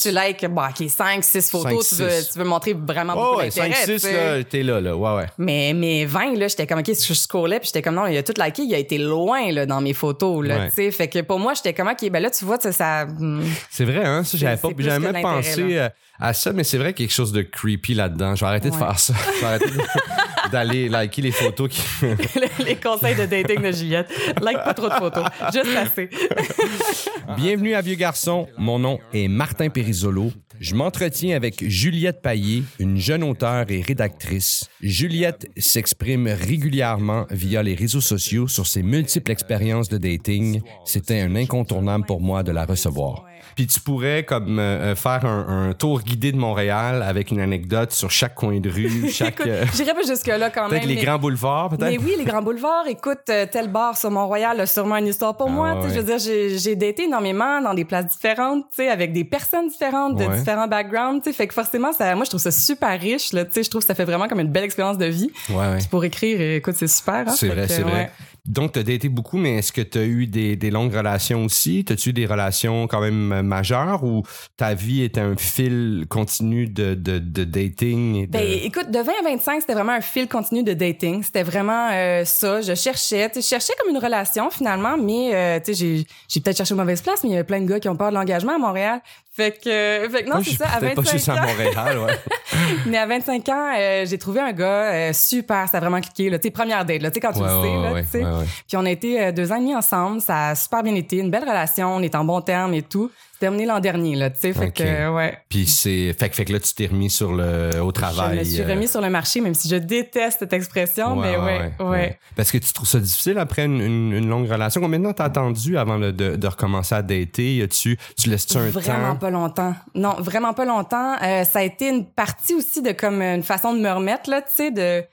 tu likes, bon, OK, 5, 6 photos, tu, veux, six. tu veux montrer vraiment Oh, beaucoup ouais, d'intérêt. 5, 6, tu sais. là, t'es là, là. Ouais, ouais. Mais, mais 20, là, j'étais comme, OK, je scrollais, puis j'étais comme, non, il a tout liké, il a été loin, là, dans mes photos, là, Ouais. tu sais. Fait que pour moi, j'étais comme, OK, ben là, tu vois, ça, hum, C'est vrai, hein? Ça, j'avais C'est- pas, j'avais même pensé euh, à ça, mais c'est vrai quelque chose de creepy là-dedans. Je vais arrêter de faire ça. Je vais arrêter de- d'aller liker les photos qui. les conseils de dating de Juliette. Like pas trop de photos. Juste assez. Bienvenue à Vieux Garçon. Mon nom est Martin Périsolo. Je m'entretiens avec Juliette Paillé, une jeune auteure et rédactrice. Juliette s'exprime régulièrement via les réseaux sociaux sur ses multiples expériences de dating. C'était un incontournable pour moi de la recevoir. Puis tu pourrais comme euh, euh, faire un, un tour guidé de Montréal avec une anecdote sur chaque coin de rue, chaque euh, j'irais pas jusque-là quand même. peut-être les mais- grands boulevards, peut-être. Mais oui, les grands boulevards. Écoute, tel bar sur Mont-Royal a sûrement une histoire pour Ah moi. ouais, Je veux dire, j'ai, daté énormément dans des places différentes, tu sais, avec des personnes différentes, de Ouais. différents backgrounds. Tu sais, fait que forcément, ça, moi, je trouve ça super riche. Là, tu sais, je trouve que ça fait vraiment comme une belle expérience de vie. Ouais, ouais. Puis pour écrire, écoute, c'est super. Hein? C'est vrai, c'est vrai. Donc, tu as daté beaucoup, mais est-ce que tu as eu des, des longues relations aussi? T'as-tu eu des relations quand même euh, majeures ou ta vie était un fil continu de, de, de dating? Et de... Ben, écoute, de 20 à 25, c'était vraiment un fil continu de dating. C'était vraiment euh, ça. Je cherchais, je cherchais comme une relation finalement, mais euh, j'ai, j'ai peut-être cherché aux mauvaises places, mais il y a plein de gars qui ont peur de l'engagement à Montréal. Fait que, fait que non, c'est ça. À peut-être pas juste 25 à Montréal, ouais. mais à 25 ans, euh, j'ai trouvé un gars euh, super. Ça a vraiment cliqué. Là, tu sais, première date, là, tu sais, quand tu Ouais, le sais, ouais, là, ouais. Puis on a été euh, deux ans et demi ensemble. Ça a super bien été, une belle relation. On est en bon terme et tout. Terminé l'an dernier, là, tu sais. Fait que, euh, ouais. Puis c'est fait, que- fait que là, tu t'es remis sur le, au travail. Je me suis euh, remis sur le marché, même si je déteste cette expression, mais ouais, ouais. Parce que tu trouves ça difficile après une, une, une longue relation? Combien de temps t'as attendu avant de, de, de recommencer à dater? Tu tu laisses-tu un Vraiment temps? pas longtemps. Non, vraiment pas longtemps. Euh, ça a été une partie aussi de comme une façon de me remettre là, tu sais, de,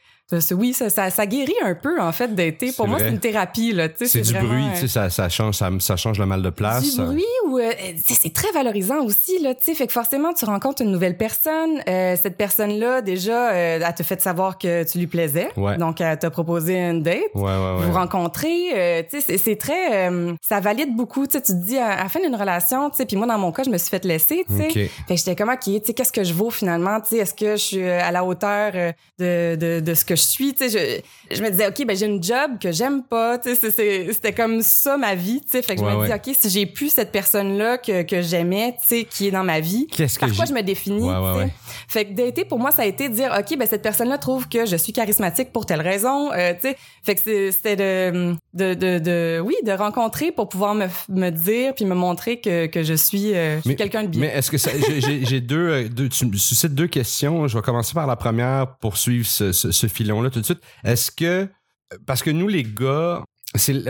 oui, ça, ça, ça guérit un peu en fait d'été. Pour moi, c'est une thérapie. C'est du vraiment, bruit, euh, tu sais, ça, ça, change, ça, ça change le mal de place. Du bruit ou euh, sais, c'est très valorisant aussi là, tu sais, fait que forcément tu rencontres une nouvelle personne, euh, cette personne là déjà euh, elle te fait savoir que tu lui plaisais. Ouais. Donc elle t'a proposé une date. Ouais, vous rencontrez, euh, tu sais, c'est- très, euh, ça valide beaucoup. Tu sais, tu te dis à, la fin d'une relation, tu sais, puis moi dans mon cas, je me suis fait laisser, tu sais. Ok. Fait que j'étais comme ok, tu sais, qu'est-ce que je vaux finalement, tu sais, est-ce que je suis euh, à la hauteur euh, de, de, de ce que je suis, tu sais, je, je me disais ok, ben j'ai une job que j'aime pas, tu sais, c'était comme ça ma vie, tu sais. Fait que je Ouais, me dis ouais. ok, si j'ai plus cette personne là que que j'aimais, tu sais, qui est dans ma vie, Qu'est-ce que parfois j'ai- je me définis, Ouais. Fait que pour moi ça a été de dire ok ben cette personne là trouve que je suis charismatique pour telle raison euh, tu sais fait que c'est- c'était de, de de de oui de rencontrer pour pouvoir me, me dire puis me montrer que que je suis, euh, je suis quelqu'un de bien Mais est-ce que ça, j'ai- deux, euh, deux, tu me suscites deux questions. Je vais commencer par la première pour suivre ce, ce, ce filon-là tout de suite. Est-ce que, parce que nous les gars,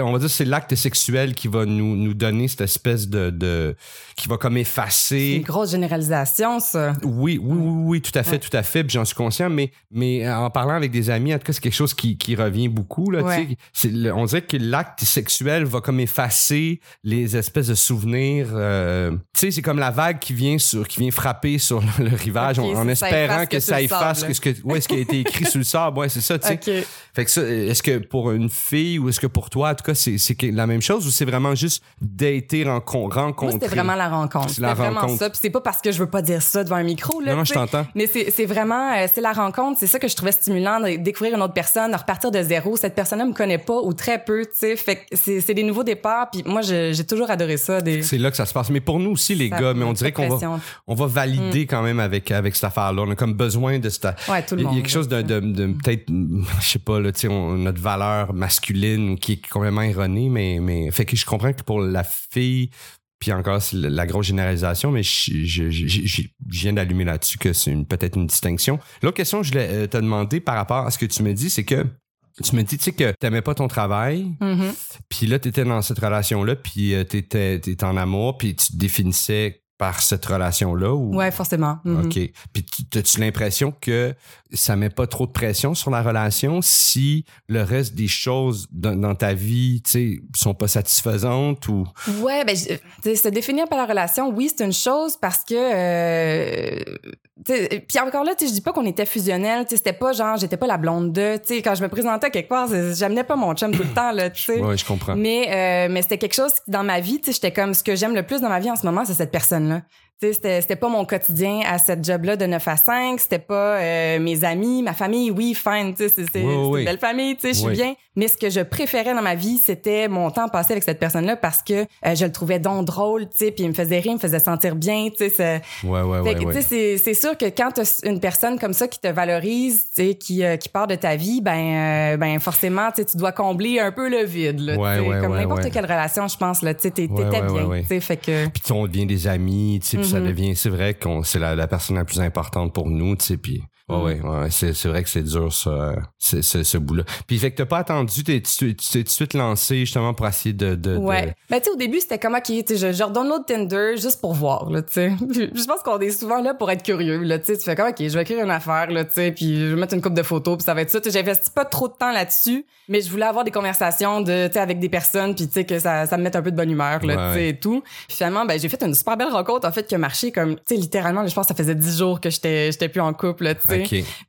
on va dire c'est l'acte sexuel qui va nous, nous donner cette espèce de, de qui va comme C'est effacer. une grosse généralisation ça Oui, oui, oui, oui, tout à fait, Ouais. tout à fait. Puis j'en suis conscient, mais, mais en parlant avec des amis, en tout cas, c'est quelque chose qui, qui revient beaucoup. Là, Ouais. tu sais. C'est le- on dirait que l'acte sexuel va comme effacer les espèces de souvenirs. euh, tu sais, c'est comme la vague qui vient sur, qui vient frapper sur le, le rivage, en, espérant que ça efface que ce que, ouais, ce qui a été écrit sur le sable. Ouais, c'est ça. Tu sais. Fait que ça, est-ce que pour une fille ou est-ce que pour toi, en tout cas, c'est, la même chose ou c'est vraiment juste dater, rencon- rencontrer? c'était vraiment la rencontre C'est vraiment rencontre. ça puis c'est pas parce que je veux pas dire ça devant un micro là Non, je t'entends. Mais c'est vraiment, euh, c'est la rencontre. C'est ça que je trouvais stimulant, de découvrir une autre personne, de repartir de zéro. Cette personne-là me connaît pas ou très peu, tu sais. Fait que c'est des nouveaux départs. Puis moi, j'ai toujours adoré ça. Des, C'est là que ça se passe. Mais pour nous aussi, les ça- gars, mais on dirait qu'on va, on va valider quand même avec, avec cette affaire-là. On a comme besoin de cette. Ouais, tout le Il y a monde. quelque chose de, de, de- peut-être, je sais pas, là, tu sais, on- notre valeur masculine qui est complètement erronée, mais, mais, fait que je comprends que pour la fille, puis encore, c'est la grosse généralisation, mais je, je, je, viens d'allumer là-dessus que c'est peut-être une distinction. L'autre question que je voulais euh, te demander par rapport à ce que tu me dis, c'est que tu me dis, tu sais, que t'aimais pas ton travail, Mhm. puis là, tu étais dans cette relation-là, puis tu étais, en amour, puis tu te définissais par cette relation-là ou? Ouais, forcément. Mhm. OK. Puis tu- as-tu l'impression que ça met pas trop de pression sur la relation si le reste des choses dans, dans ta vie, tu sais, sont pas satisfaisantes ou? Ouais, ben, se définir par la relation, oui, c'est une chose parce que, euh, puis encore là, tu sais, je dis pas qu'on était fusionnels, tu sais, c'était pas genre, j'étais pas la blonde de, tu sais, quand je me présentais quelque part, j'amenais pas mon chum tout le temps, là, tu sais. Ouais, je comprends. Mais, euh, mais c'était quelque chose dans ma vie, tu sais, j'étais comme, ce que j'aime le plus dans ma vie en ce moment, c'est cette personne-là. Tu C'était, c'était pas mon quotidien à cette job-là de 9 à 5. C'était pas euh, mes amis, ma famille. Oui, fine, tu sais, c'est, c'est, une belle famille, tu sais, je suis bien. Mais ce que je préférais dans ma vie, c'était mon temps passé avec cette personne-là parce que euh, je le trouvais donc drôle, tu sais, puis il me faisait rire, il me faisait sentir bien, tu sais. Ouais, ouais, tu sais, c'est, c'est sûr que quand t'as une personne comme ça qui te valorise, tu sais, qui, euh, qui part de ta vie, ben, ben forcément, tu tu dois combler un peu le vide, là, comme n'importe quelle relation, je pense, là, tu sais, t'étais bien, tu sais, fait que... Puis on devient des amis, tu sais, ça mhm. devient, c'est vrai qu'on c'est la, la, personne la plus importante pour nous, tu sais, puis Ouais, mm. ouais, c'est, c'est vrai que c'est dur, ça, ce, ce, bout-là. Puis, fait que t'as pas attendu, t'es, tu t'es tout de suite lancé justement pour essayer de. de ouais. De... Ben, tu sais, au début, c'était comme, OK, je, je redonne l'autre Tinder juste pour voir, là, tu sais. je pense qu'on est souvent là pour être curieux, là, tu sais. Tu fais comme, OK, je vais écrire une affaire, là, tu sais, puis je vais mettre une coupe de photos, puis ça va être ça. J'investis pas trop de temps là-dessus, mais je voulais avoir des conversations de, tu sais, avec des personnes, puis tu sais, que ça, ça me mette un peu de bonne humeur, là, tu sais, et tout. Puis finalement, ben, j'ai fait une super belle rencontre, en fait, qui a marché comme, tu sais, littéralement, je pense que ça faisait dix jours que j'étais, j'étais plus en couple, là,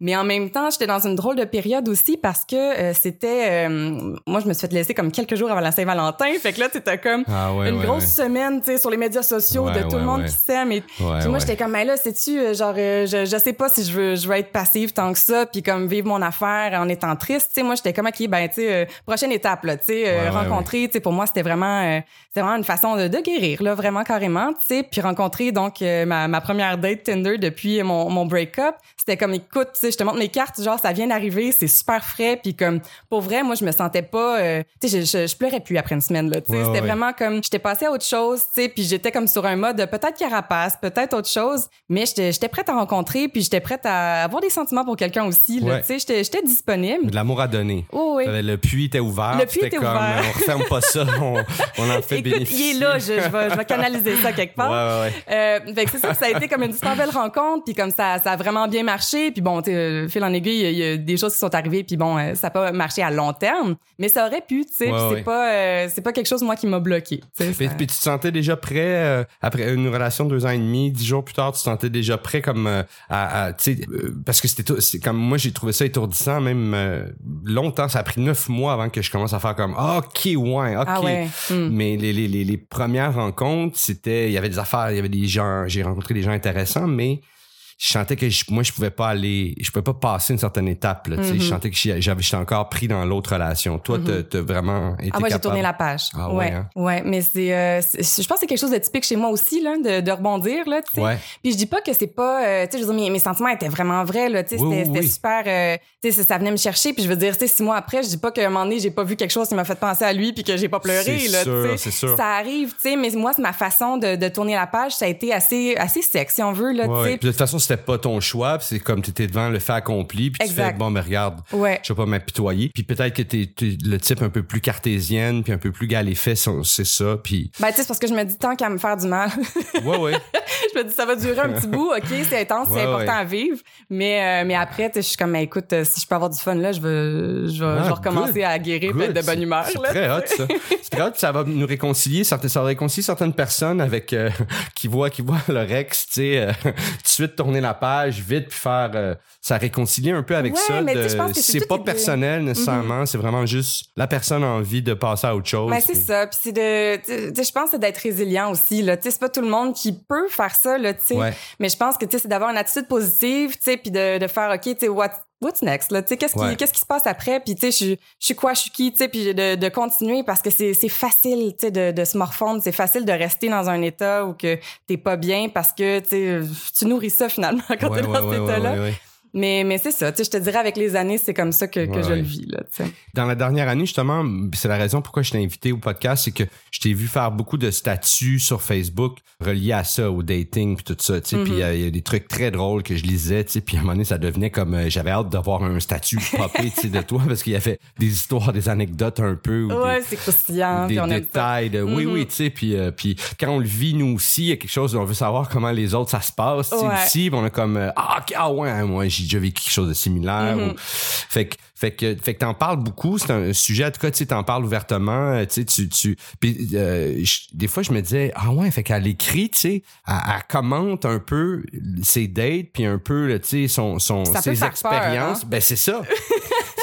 Mais en même temps, j'étais dans une drôle de période aussi parce que euh, c'était euh, moi je me suis fait laisser comme quelques jours avant la Saint-Valentin, fait que là c'était comme ah une grosse semaine, tu sais sur les médias sociaux de tout le monde qui s'aime et moi j'étais comme mais là sais-tu euh, genre je, je sais pas si je veux je veux être passive tant que ça puis comme vivre mon affaire en étant triste, tu sais. Moi j'étais comme OK ben tu sais prochaine étape là, tu sais rencontrer, tu sais pour moi c'était vraiment c'était vraiment une façon de, de guérir là vraiment carrément, tu sais. Puis rencontrer donc ma, ma première date Tinder depuis mon mon break-up, c'était comme écoute, tu sais je te montre mes cartes, genre ça vient d'arriver, c'est super frais, puis comme pour vrai, moi je me sentais pas, euh, tu sais, je, je, pleurais plus après une semaine là, tu sais, c'était vraiment comme j'étais passée à autre chose, tu sais, puis j'étais comme sur un mode peut-être carapace, peut-être autre chose, mais j'étais prête à rencontrer, puis j'étais prête à avoir des sentiments pour quelqu'un aussi, là, tu sais, j'étais disponible. De l'amour à donner. Oh, oui. Le puits était ouvert. Le puits était comme, ouvert. on referme pas ça, on, on en fait Écoute, bénéficier. il est là, je, je, vais, je vais canaliser ça quelque part. Ouais, ouais, euh, fait que c'est ça, ça a été comme une super belle rencontre, puis comme ça, ça a vraiment bien marché, puis bon, sais, fil en aiguille, il y a des choses qui sont arrivées puis bon euh, ça n'a pas marché à long terme mais ça aurait pu tu sais c'est pas euh, c'est pas quelque chose moi qui m'a bloqué puis, puis, tu te sentais déjà prêt euh, après une relation de deux ans et demi dix jours plus tard tu te sentais déjà prêt comme à, tu sais parce que c'était c'est comme moi j'ai trouvé ça étourdissant même longtemps ça a pris neuf mois avant que je commence à faire comme ok ouais ok ah hmm. mais les, les, les, les premières rencontres c'était il y avait des affaires il y avait des gens j'ai rencontré des gens intéressants mais je sentais que moi je pouvais pas aller je pouvais pas passer une certaine étape là, je sentais que j'avais j'étais encore pris dans l'autre relation. Toi tu t'as vraiment été ah moi j'ai tourné la page. Ah, ouais hein? ouais, mais c'est je pense que c'est quelque chose de typique chez moi aussi là de, de rebondir là tu sais. Puis je dis pas que c'est pas euh, tu sais je veux dire mes, sentiments étaient vraiment vrais là tu sais. C'était super euh, tu sais ça venait me chercher. Puis je veux dire tu sais six mois après je dis pas qu'à un moment donné j'ai pas vu quelque chose qui m'a fait penser à lui puis que j'ai pas pleuré là tu sais. ça arrive tu sais mais moi c'est ma façon de, de tourner la page ça a été assez assez sec si on veut là tu sais. De toute façon c'était pas ton choix, c'est comme tu étais devant le fait accompli, puis tu fais bon, mais regarde, ouais. je vais pas m'apitoyer. Puis peut-être que tu es, le type un peu plus cartésienne, puis un peu plus gars les faits, c'est ça. Puis ben tu sais, parce que je me dis tant qu'à me faire du mal. ouais ouais. je me dis ça va durer un petit bout, ok, c'est intense, c'est important à vivre, mais euh, mais après, je suis comme, ben, écoute, euh, si je peux avoir du fun là, je veux, je vais, ah, recommencer à guérir, être de bonne humeur. C'est très hot ça. C'est très hot, ça va nous réconcilier, ça va réconcilier certaines personnes avec euh, qui voient qui voient leur ex, tu sais, tout de suite tourner la page vite puis faire euh, ça réconcilier un peu avec ça. C'est pas personnel nécessairement, mhm. c'est vraiment juste la personne a envie de passer à autre chose. Ben, c'est ça. Puis c'est de, je pense c'est d'être résilient aussi là. Tu sais, c'est pas tout le monde qui peut faire ça là. Tu sais, mais je pense que tu sais, c'est d'avoir une attitude positive, tu sais, puis de, de faire ok, tu sais, what what's next là? Tu sais qu'est-ce qui qu'est-ce qui se passe après? Puis tu sais je je suis quoi? Je suis qui? Tu sais puis de, de continuer parce que c'est c'est facile tu sais de, de se morfondre. C'est facile de rester dans un état où que t'es pas bien parce que tu nourris ça finalement quand t'es dans cet état là mais, mais c'est ça, tu sais, je te dirais avec les années, c'est comme ça que, que je le vis. Là, sais. Dans la dernière année, justement, c'est la raison pourquoi je t'ai invité au podcast, c'est que je t'ai vu faire beaucoup de statuts sur Facebook reliés à ça, au dating puis tout ça. tu sais Puis mm-hmm. il y, a des trucs très drôles que je lisais, tu sais puis à un moment donné, ça devenait comme... Euh, j'avais hâte d'avoir un statut popé de toi parce qu'il y avait des histoires, des anecdotes un peu. ouais, c'est croustillant. Des détails. De, Oui, oui, mm-hmm. tu sais. Puis, euh, puis quand on le vit, nous aussi, il y a quelque chose, on veut savoir comment les autres, ça se passe. Ouais. Ici, on a comme... Euh, ah, ah ouais, moi, j'ai déjà vécu quelque chose de similaire. Mm-hmm. fait que fait que fait que t'en parles beaucoup, c'est un sujet en tout cas, tu t'en parles ouvertement, euh, tu tu tu puis euh, des fois je me disais ah ouais, fait qu'elle écrit, tu sais, elle, commente un peu ses dates puis un peu tu sais son son ses expériences, hein? ben c'est ça.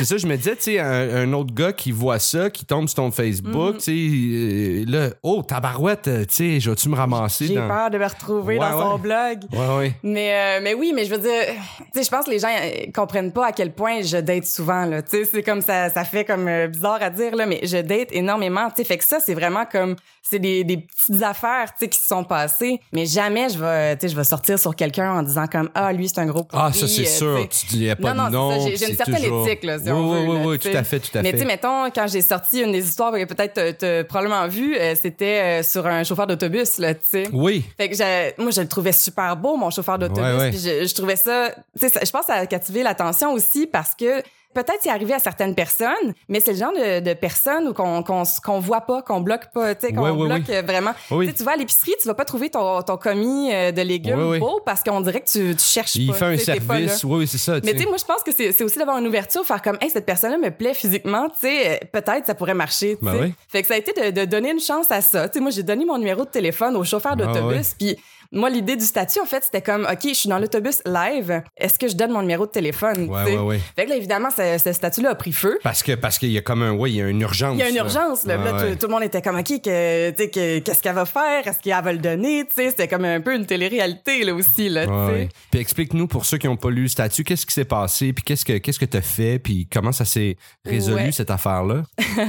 c'est ça, je me disais, tu sais, un, un autre gars qui voit ça, qui tombe sur ton Facebook, Mhm. tu sais, euh, là, oh, tabarouette, euh, tu sais, je vais-tu me ramasser J'ai dans. peur de me retrouver Ouais, dans son blog. Ouais, ouais. Mais, euh, mais oui, mais je veux dire, tu sais, je pense que les gens comprennent pas à quel point je date souvent, là. Tu sais, c'est comme ça, ça fait comme bizarre à dire, là, mais je date énormément. Tu sais, fait que ça, c'est vraiment comme, c'est des, des petites affaires, tu sais, qui se sont passées. Mais jamais je vais, tu sais, je vais sortir sur quelqu'un en disant comme, ah, lui, c'est un gros Ah, pourri, ça, c'est euh, sûr. tu dis pas Non, non, de nom. c'est ça. J'ai- une certaine toujours- éthique, là, si oui, on oui, veut, oui, là, oui, tout à fait, tout à Mais tu sais, fait. mettons, quand j'ai sorti une des histoires que peut-être t'as- t'as probablement vu, euh, c'était euh, sur un chauffeur d'autobus, là, tu sais. Oui. Fait que j'ai- moi, je le trouvais super beau, mon chauffeur d'autobus. Ouais, ouais. Puis je, je trouvais ça, tu sais, ça- je pense que ça a captivé l'attention aussi parce que peut-être c'est arrivé à certaines personnes, mais c'est le genre de, de personnes où qu'on qu'on voit pas, qu'on bloque pas, tu sais, qu'on Ouais, ouais, bloque euh, vraiment. Oui. Tu vas à l'épicerie, tu vas pas trouver ton, ton commis euh, de légumes beau parce qu'on dirait que tu, tu cherches Il pas. fait un service. Oui, oui, c'est ça. Mais tu sais, moi, je pense que c'est aussi d'avoir une ouverture, faire comme, hey, cette personne-là me plaît physiquement, tu sais, euh, peut-être ça pourrait marcher, Ben oui. Fait que ça a été de, de donner une chance à ça. Tu sais, moi, j'ai donné mon numéro de téléphone au chauffeur Ah d'autobus, puis moi, l'idée du statut, en fait, c'était comme, OK, je suis dans l'autobus live, est-ce que je donne mon numéro de téléphone? Ouais, tu sais? ouais, ouais. Fait que là, évidemment, ce, ce statut-là a pris feu. Parce que parce qu'il y a comme un ouais, il y a une urgence. Il y a une là. urgence, là. Ah, Là, tout- ouais. tout, le monde était comme, OK, que, qu'est-ce qu'elle va faire? Est-ce qu'elle va le donner? Tu sais, c'était comme un peu une télé-réalité, là, aussi, là, Ouais. Puis explique-nous pour ceux qui n'ont pas lu le statut, qu'est-ce qui s'est passé, puis qu'est-ce que qu'est-ce que t'as fait, puis comment ça s'est résolu cette affaire-là?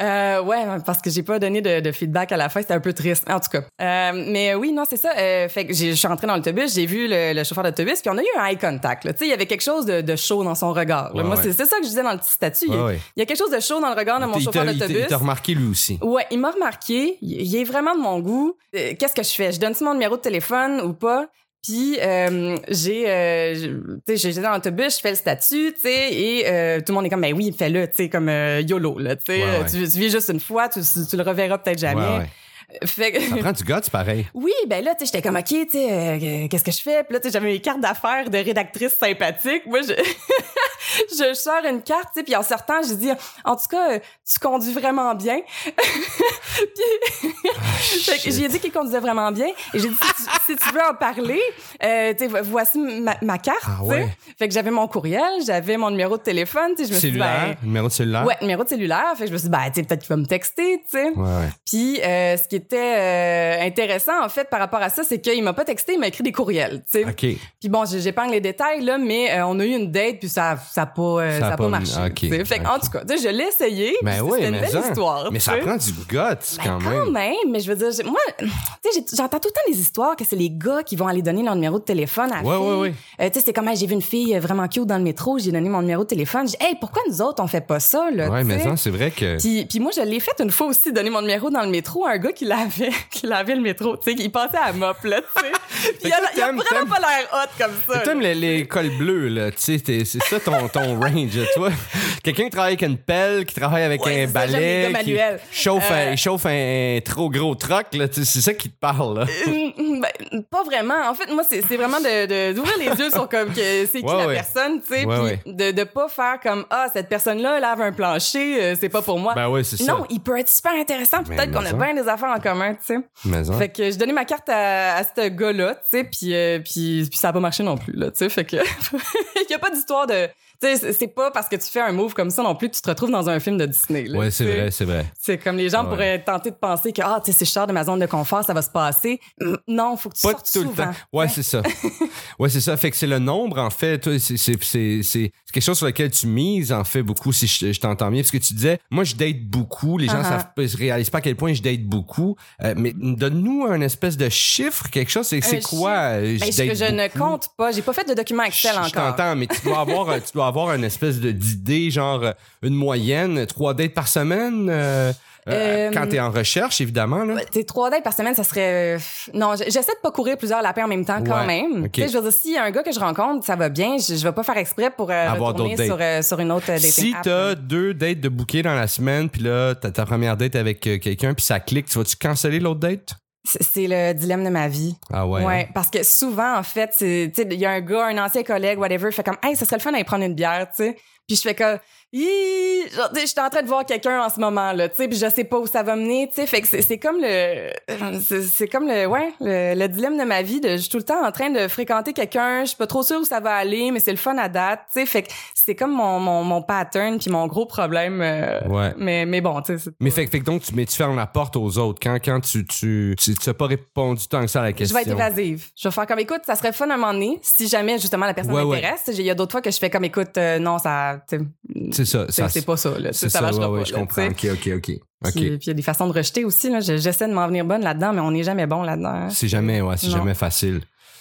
Euh, ouais, parce que j'ai pas donné de, de feedback à la fin, c'était un peu triste, en tout cas. Euh, mais oui, non, c'est ça. Euh, fait que je suis entrée dans l'autobus, j'ai vu le, le chauffeur d'autobus, puis on a eu un eye contact. Tu sais, il y avait quelque chose de, de chaud dans son regard. Ouais, Moi, ouais. c'est ça que je disais dans le petit statut. Il y a- Ouais, ouais. il y a quelque chose de chaud dans le regard de mon chauffeur d'autobus. il t'a remarqué lui aussi. Ouais, il m'a remarqué. Il est vraiment de mon goût. Euh, Qu'est-ce que je fais? Je donne-tu mon numéro de téléphone ou pas? Puis euh, j'ai, euh, tu sais, j'étais dans l'autobus, je fais le statut, tu sais, et euh, tout le monde est comme, ben oui, fais-le, tu sais, comme euh, YOLO, là, tu sais, Ouais, ouais. tu, tu vis juste une fois, tu, tu le reverras peut-être jamais. Ouais. Fait que- Ça prend du guts, pareil. oui, ben là, tu sais, j'étais comme, OK, tu sais, euh, qu'est-ce que je fais? Puis là, tu sais, j'avais mes cartes d'affaires de rédactrice sympathique. Moi, je, je sors une carte, tu sais, puis en sortant, j'ai dit, en tout cas, euh, tu conduis vraiment bien. puis, fait que j'ai dit qu'il conduisait vraiment bien. Et j'ai dit, si tu, si tu veux en parler, euh, tu sais, vo- voici ma, ma carte, Ah ouais. Fait que j'avais mon courriel, j'avais mon numéro de téléphone, tu sais, je me suis dit, Cellulaire, ben, numéro de cellulaire. Ouais, numéro de cellulaire. Fait que je me suis dit, ben, tu sais, peut-être qu'il va me texter, tu sais. Ouais, ouais. Puis euh, ce qui était euh, intéressant en fait par rapport à ça, c'est qu'il m'a pas texté, il m'a écrit des courriels. OK. Puis bon, j'épargne les détails là, mais euh, on a eu une date puis ça ça a pas euh, Ça ça a a pas marché. ok, tu sais. Fait en tout cas, je l'ai essayé. Ben oui, c'était une belle ça. histoire. Mais ça prend du guts Ben, quand quand même. même, mais je veux dire, moi, tu sais, j'ai- j'entends tout le temps des histoires que c'est les gars qui vont aller donner leur numéro de téléphone à la Ouais, fille. ouais, ouais. Euh, tu sais, c'est comme, j'ai vu une fille vraiment cute dans le métro, j'ai donné mon numéro de téléphone. J'ai dit, hey, pourquoi nous autres, on fait pas ça, là? Ouais, tu mais sais? ça, c'est vrai que. Puis, puis moi, je l'ai fait une fois aussi, donner mon numéro dans le métro à un gars qui lavait, qui lavait le métro, tu sais, il passait à mop, là, tu sais. Il a, a vraiment pas l'air hot comme ça. T'aimes les, les cols bleus, là. Tu sais, c'est ça ton, ton range, toi. Quelqu'un qui travaille avec une pelle, qui travaille avec Ouais, un ça, balai, gars qui chauffe, Euh, un, chauffe un trop gros truck, là. C'est ça qui te parle, là. Hum, ben, pas vraiment. En fait, moi, c'est vraiment de d'ouvrir les yeux sur comme que c'est qui Ouais, la ouais. personne, tu sais, puis de de pas faire comme ah cette personne-là lave un plancher, euh, c'est pas pour moi. Ben ouais, c'est ça. non, il peut être super intéressant. Peut-être qu'on a bien des affaires en commun, tu sais. Hein. Fait que je donnais ma carte à, à ce gars-là, tu sais, puis, euh, puis puis ça a pas marché non plus là, tu sais. Fait que il y a pas d'histoire de, tu sais, c'est- c'est pas parce que tu fais un move comme ça non plus que tu te retrouves dans un film de Disney. Là, Ouais, c'est vrai, c'est vrai. C'est comme les gens Ouais. pourraient tenter de penser que ah, tu sais, je sors de ma zone de confort, ça va se passer. Non, faut que tu Pas sortes tout le souvent. temps. Ouais, c'est ça. Ouais, c'est ça. Fait que c'est le nombre, en fait. C'est, c'est, c'est, c'est quelque chose sur lequel tu mises, en fait, beaucoup, si je, je t'entends bien. Parce que tu disais, moi, je date beaucoup. Les gens Uh-huh. savent pas, ils réalisent pas à quel point je date beaucoup. Euh, mais donne-nous un espèce de chiffre, quelque chose. C'est, c'est Un quoi? euh, Ben, je je, date je ne beaucoup? compte pas. J'ai pas fait de document Excel Je- Je encore. t'entends, mais tu dois avoir, tu dois avoir une espèce d'idée, genre euh, une moyenne, trois dates par semaine, euh, euh, Euh, quand t'es en recherche, évidemment. Là. Sais, trois dates par semaine, ça serait. euh, Non, j'essaie de pas courir plusieurs lapins en même temps quand Ouais, même. ok. Tu sais, je veux dire, s'il y a un gars que je rencontre, ça va bien, je, je vais pas faire exprès pour euh, Avoir retourner sur, euh, sur une autre dating Si t'as deux dates de bouquet dans la semaine, puis là, t'as ta première date avec quelqu'un, puis ça clique, tu vas-tu canceller l'autre date? C'est le dilemme de ma vie. Ah ouais. Ouais, hein? parce que souvent, en fait, c'est- tu sais, il y a un gars, un ancien collègue, whatever, fait comme, hey, ça serait le fun d'aller prendre une bière, tu sais. Puis je fais comme Je suis en train de voir quelqu'un en ce moment là, tu sais, puis je sais pas où ça va mener, tu sais, fait que c'est- comme le c'est- comme le ouais, le, le dilemme de ma vie de je suis tout le temps en train de fréquenter quelqu'un, je suis pas trop sûre où ça va aller, mais c'est le fun à date, tu sais, fait que c'est comme mon, mon mon pattern puis mon gros problème euh, Ouais. mais mais bon, tu sais, Mais fait, que- fait que donc, tu, mais tu fermes la porte aux autres? Quand, quand tu, tu, tu, tu as pas répondu tant que ça à la je question. vais être évasive. Je vais faire comme écoute, ça serait fun à un moment donné si jamais justement la personne Ouais, ouais. m'intéresse. Il y a d'autres fois que je fais comme écoute, euh, non, ça C'est ça. c'est ça c'est pas ça là, ça, ça, marchera ouais, ouais, pas. je là, comprends. tu sais. OK, OK, OK. Puis puis il y a des façons de rejeter aussi. Là. J'essaie de m'en venir bonne là-dedans, mais on n'est jamais bon là-dedans. hein. C'est jamais, ouais, c'est jamais facile.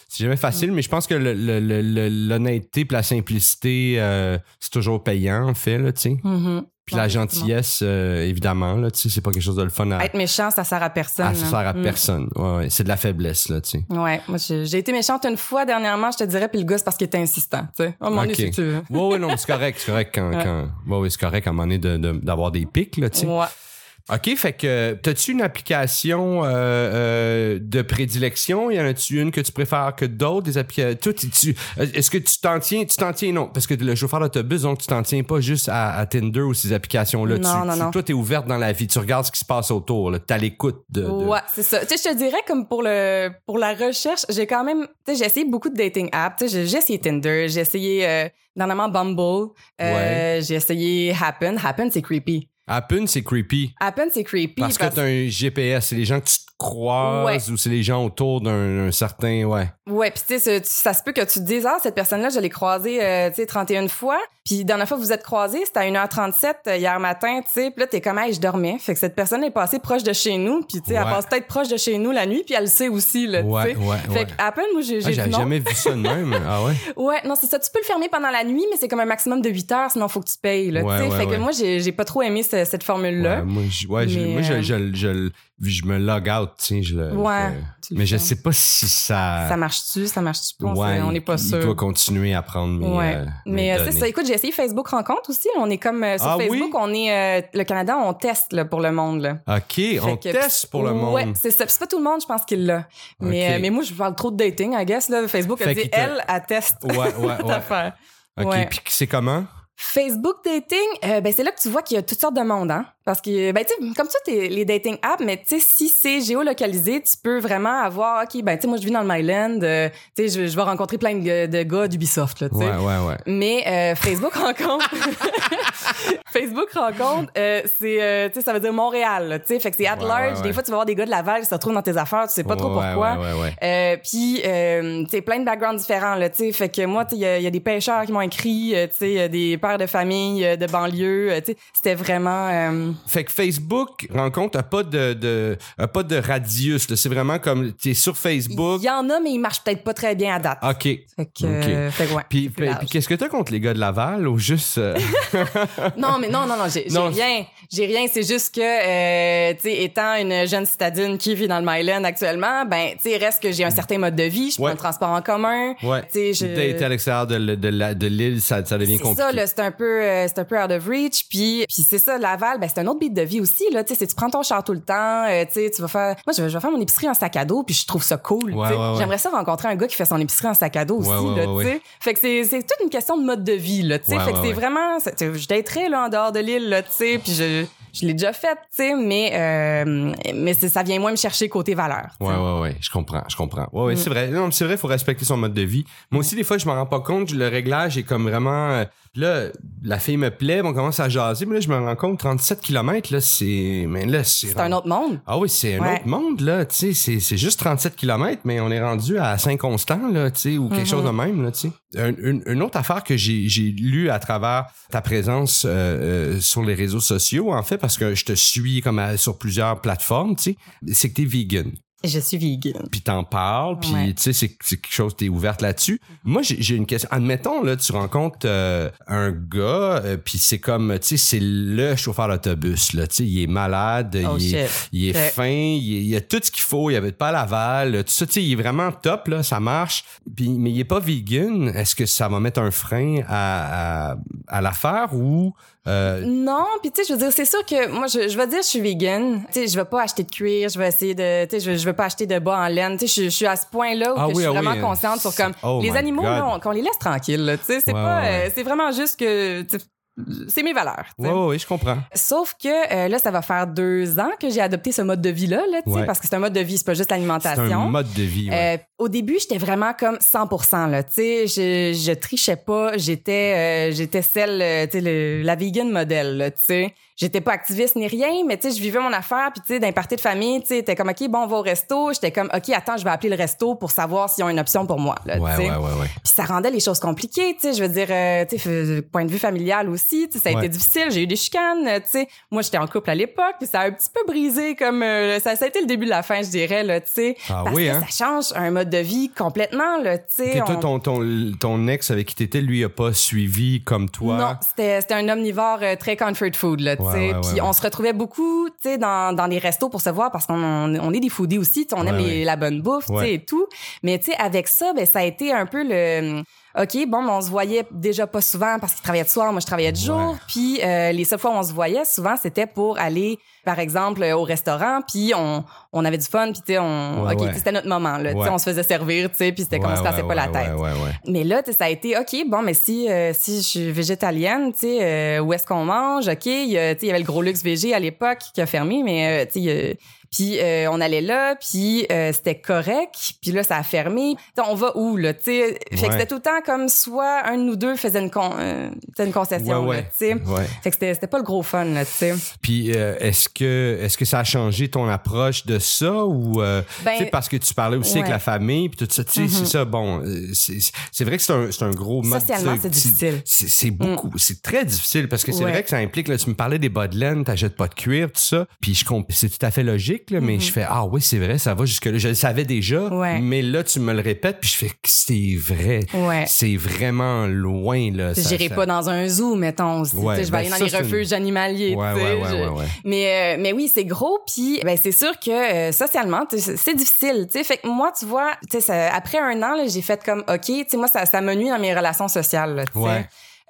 C'est jamais facile, mais je pense que le- le- le- le- l'honnêteté puis la simplicité, euh, c'est toujours payant, en fait, là, tu sais. Mhm. Puis la gentillesse, euh, évidemment, là, tu sais, c'est pas quelque chose de le fun à, Être méchant, ça sert à personne. à se là. faire à Mm. personne. Ouais, ouais, c'est de la faiblesse, là, tu sais. Ouais, moi j'ai été méchante une fois dernièrement, je te dirais, puis le gars c'est parce qu'il était insistant. Tu sais, oh mon Ok. Dieu, si tu veux. Ouais, ouais, non, c'est correct, c'est correct quand, Ouais. quand, ouais, ouais, c'est correct à un moment donné de- de- d'avoir des pics, là, tu sais. Ouais. OK, fait que t'as-tu une application euh, euh, de prédilection? Y en a-tu une que tu préfères que d'autres? Des applications. Tu- tu- est-ce que tu t'en tiens? Tu t'en tiens, non? Parce que le chauffeur d'autobus, donc tu t'en tiens pas juste à, à Tinder ou ces applications-là. Non, tu, non, tu- non. Toi, t'es ouverte dans la vie. Tu regardes ce qui se passe autour. Là. T'es à l'écoute de. de- Ouais, c'est ça. Tu sais, je te dirais comme pour le pour la recherche, j'ai quand même, tu sais, j'ai essayé beaucoup de dating apps. Tu sais, j'ai- essayé Tinder, j'ai essayé euh, dernièrement Bumble, euh, j'ai essayé Happen. Happen, c'est creepy. Happen, c'est creepy. Happen, c'est creepy Parce que t'as un GPS. C'est les gens que tu croises ou c'est les gens autour d'un un certain. Ouais. Ouais, puis tu sais, ça se peut que tu te dises, ah, cette personne-là, je l'ai croisée, euh, tu sais, 31 fois. Puis, dernière fois que vous êtes croisés, c'était à 1h37 euh, hier matin, tu sais. Puis là, t'es comme, hey, je dormais. Fait que cette personne est passée proche de chez nous. Puis, tu sais, elle Ouais. passe peut-être proche de chez nous la nuit. Puis, elle le sait aussi, là, Ouais, tu sais. ouais, Fait ouais. que, à peine, moi, j'ai Ah, J'avais jamais vu ça de même. Ah ouais? Ouais, non, c'est ça. Tu peux le fermer pendant la nuit, mais c'est comme un maximum de 8 heures, sinon faut que tu payes, là, Ouais, tu sais. ouais, fait ouais. que moi, j'ai pas trop aimé ce- cette formule-là. Ouais, moi, je, ouais, je- Mais, moi, je, euh, je, je, je me log out, tu sais, je le. Ouais, je- mais je sais pas si ça. Ça marche-tu, ça marche-tu pas? on ouais, on n'est pas sûr. Il doit continuer à prendre mes. Ouais. euh, mes mais euh, c'est ça. Écoute, j'ai essayé Facebook Rencontre aussi. On est comme euh, sur Ah Facebook, oui? on est euh, le Canada, on teste là, pour le monde. Là. OK, on que- teste pour le monde. Ouais, c'est ça. Puis C'est pas tout le monde, je pense, qu'il l'a. Mais, mais moi, je parle trop de dating, I guess. Là. Facebook Fait dit, elle, elle teste Ouais, ouais, ouais. affaire. OK, puis c'est comment? Facebook dating, ben c'est là que tu vois qu'il y a toutes sortes de monde, hein. Parce que, ben tu sais, comme ça, t'es les dating apps, mais tu sais, si c'est géolocalisé, tu peux vraiment avoir, ok, ben tu sais, moi je vis dans le Myland, euh, tu sais, je, je vais rencontrer plein de, de gars d'Ubisoft, là, tu sais. Ouais, ouais, ouais. Mais euh, Facebook rencontre, Facebook rencontre, euh, c'est, euh, tu sais, ça veut dire Montréal, tu sais, fait que c'est at Ouais, large. ouais, ouais. Des fois, tu vas voir des gars de Laval qui se retrouvent dans tes affaires, tu sais pas trop pourquoi. Ouais, ouais, ouais. Euh, puis euh, tu sais plein de backgrounds différents là tu sais fait que moi tu sais il y, y a des pêcheurs qui m'ont écrit tu sais il y a des pères de famille de banlieue tu sais c'était vraiment euh, Fait que Facebook rencontre a pas de, de a pas de radius. C'est vraiment comme t'es sur Facebook. il y en a mais ils marchent peut-être pas très bien à date OK. fait que, euh, fait que ouais, Puis, qu'est-ce que t'as contre les gars de Laval ou juste. euh, non mais non non non j'ai rien j'ai rien c'est juste que euh, tu sais étant une jeune citadine qui vit dans le Myland actuellement ben tu sais reste que j'ai un certain mode de vie je prends Ouais. le transport en commun Ouais. tu sais je à l'extérieur de, de, l'île, ça, ça devient C'est compliqué. ça, là, c'est un peu, euh, c'est un peu out of reach. Puis, puis c'est ça, Laval, ben c'est un autre beat de vie aussi, là. Tu sais, tu prends ton char tout le temps, euh, tu sais, tu vas faire. Moi, je vais, je vais faire mon épicerie en sac à dos, puis je trouve ça cool. Ouais, ouais. J'aimerais ça rencontrer un gars qui fait son épicerie en sac à dos aussi, là, tu sais. Fait que c'est, c'est toute une question de mode de vie, là, tu sais. Fait que c'est vraiment, je daterais là en dehors de l'île, là, tu sais. Puis je, je l'ai déjà fait, tu sais, mais euh, mais ça vient moins me chercher côté valeur. tu sais. Ouais, ouais, ouais, je comprends, je comprends. Ouais, ouais, Mm. c'est vrai. Non, c'est vrai, il faut respecter son mode de vie. Moi aussi, des fois, je m'en rends pas compte. Le réglage est comme vraiment. Euh, Là, la fille me plaît, on commence à jaser, mais là, je me rends compte, 37 km, là, c'est. Mais là, c'est. C'est un autre monde. Ah oui, c'est un Ouais. autre monde, là. Tu sais, c'est, juste 37 km, mais on est rendu à Saint-Constant, là, tu sais, ou quelque Mhm. chose de même, là, tu sais. Un- une, une autre affaire que j'ai, j'ai lu à travers ta présence euh, euh, sur les réseaux sociaux, en fait, parce que je te suis comme à- sur plusieurs plateformes, tu sais, c'est que t'es vegan Je suis vegan. puis t'en parles, puis Ouais. tu sais, c'est c'est quelque chose, t'es ouverte là-dessus. Moi, j'ai j'ai une question. Admettons, là, tu rencontres euh, un gars, euh, puis c'est comme, tu sais, c'est le chauffeur d'autobus, là, tu sais, il est malade, Oh il, est, shit. il est fin, il, est- il a tout ce qu'il faut, il habite pas Laval, tout ça, tu sais, il est vraiment top, là, ça marche. Puis, mais il est pas vegan. Est-ce que ça va mettre un frein à, à, à l'affaire ou... euh, Non, puis tu sais, je veux dire, c'est sûr que moi, je, je vais dire, je suis vegan. Tu sais, je vais pas acheter de cuir, je vais essayer de, tu sais, je, je vais pas acheter de bas en laine. Tu sais, je, je suis à ce point-là où Ah que oui, je ah suis oui, vraiment hein. consciente sur comme Oh les my animaux, qu'on les laisse tranquilles. Tu sais, c'est Ouais, pas, ouais, euh, c'est vraiment juste que, c'est mes valeurs. ouais, ouais, je comprends. Sauf que euh, là, ça va faire deux ans que j'ai adopté ce mode de vie-là, là, Ouais. parce que c'est un mode de vie, c'est pas juste C'est l'alimentation. un mode de vie. ouais. Euh, au début, j'étais vraiment comme 100 là, tu sais, je, je trichais pas, j'étais euh, j'étais celle tu sais le- la vegan modèle, tu sais. J'étais pas activiste ni rien, mais tu sais, je vivais mon affaire puis tu sais d'un party de famille, tu sais, t'es comme OK, bon, on va au resto, j'étais comme OK, attends, je vais appeler le resto pour savoir s'ils ont une option pour moi, là, ouais, ouais, ouais, ouais. Puis ça rendait les choses compliquées, tu sais, je veux dire euh, tu sais point de vue familial aussi, tu sais, ça a Ouais. été difficile, j'ai eu des chicanes, tu sais. Moi, j'étais en couple à l'époque, puis ça a un petit peu brisé comme euh, ça, ça a été le début de la fin, je dirais là, tu sais. Ah parce oui, que hein? ça change un mode de vie complètement là, tu sais. On- ton, ton, ton ex avec qui t'étais, lui, a pas suivi comme toi? Non, c'était c'était un omnivore euh, très comfort food là, Ouais, ouais, Puis on se retrouvait beaucoup, tu sais, dans dans des restos pour se voir parce qu'on on, est des foodies aussi, on aime les- la bonne bouffe, tu Ouais. sais et tout. Mais tu sais avec ça, ben ça a été un peu le OK, bon, mais on se voyait déjà pas souvent parce qu'il travaillait de soir, moi je travaillais de jour. Ouais. Puis euh, les seules fois où on se voyait, souvent c'était pour aller par exemple euh, au restaurant, puis on, on avait du fun, puis tu sais on Ouais, OK, ouais. c'était notre moment là, tu Ouais. sais, on se faisait servir, tu sais, puis c'était comme on se cassait pas la tête. Ouais, ouais, ouais. Mais là, tu sais, ça a été OK. Bon, mais si euh, si je suis végétalienne, tu sais, euh, où est-ce qu'on mange? Ok, il y, a- tu sais, il y avait le gros luxe végé à l'époque qui a fermé, mais euh, tu sais, puis euh, on allait là, puis euh, c'était correct, puis là ça a fermé. On va où là Tu sais, fait que c'était tout le temps comme soit un de nous deux faisait une con, euh, une concession, Ouais, là, ouais. tu sais. Ouais. Fait que c'était c'était pas le gros fun là, tu sais. Puis est-ce que est-ce que ça a changé ton approche de ça ou Ben, parce que tu parlais aussi avec la famille puis tout ça tu sais c'est ça bon c'est c'est vrai que c'est un c'est un gros Socialement, c'est difficile. c'est beaucoup c'est très difficile parce que c'est vrai que ça implique là tu me parlais des bas de laine t'achètes pas de cuir tout ça puis je c'est tout à fait logique là, mais je fais ah oui c'est vrai ça va jusque là je le savais déjà Ouais. mais là tu me le répètes puis je fais c'est vrai Ouais. c'est vraiment loin là J'irai pas dans un zoo, mettons aussi. Ouais, je vais ben aller dans ça, les une- refuges animaliers. Je-. Mais, euh, mais oui, c'est gros. Puis ben, c'est sûr que euh, socialement, c'est difficile. Fait que moi, tu vois, ça- après un an, j'ai fait comme, OK, moi, ça, ça me nuit dans mes relations sociales. là.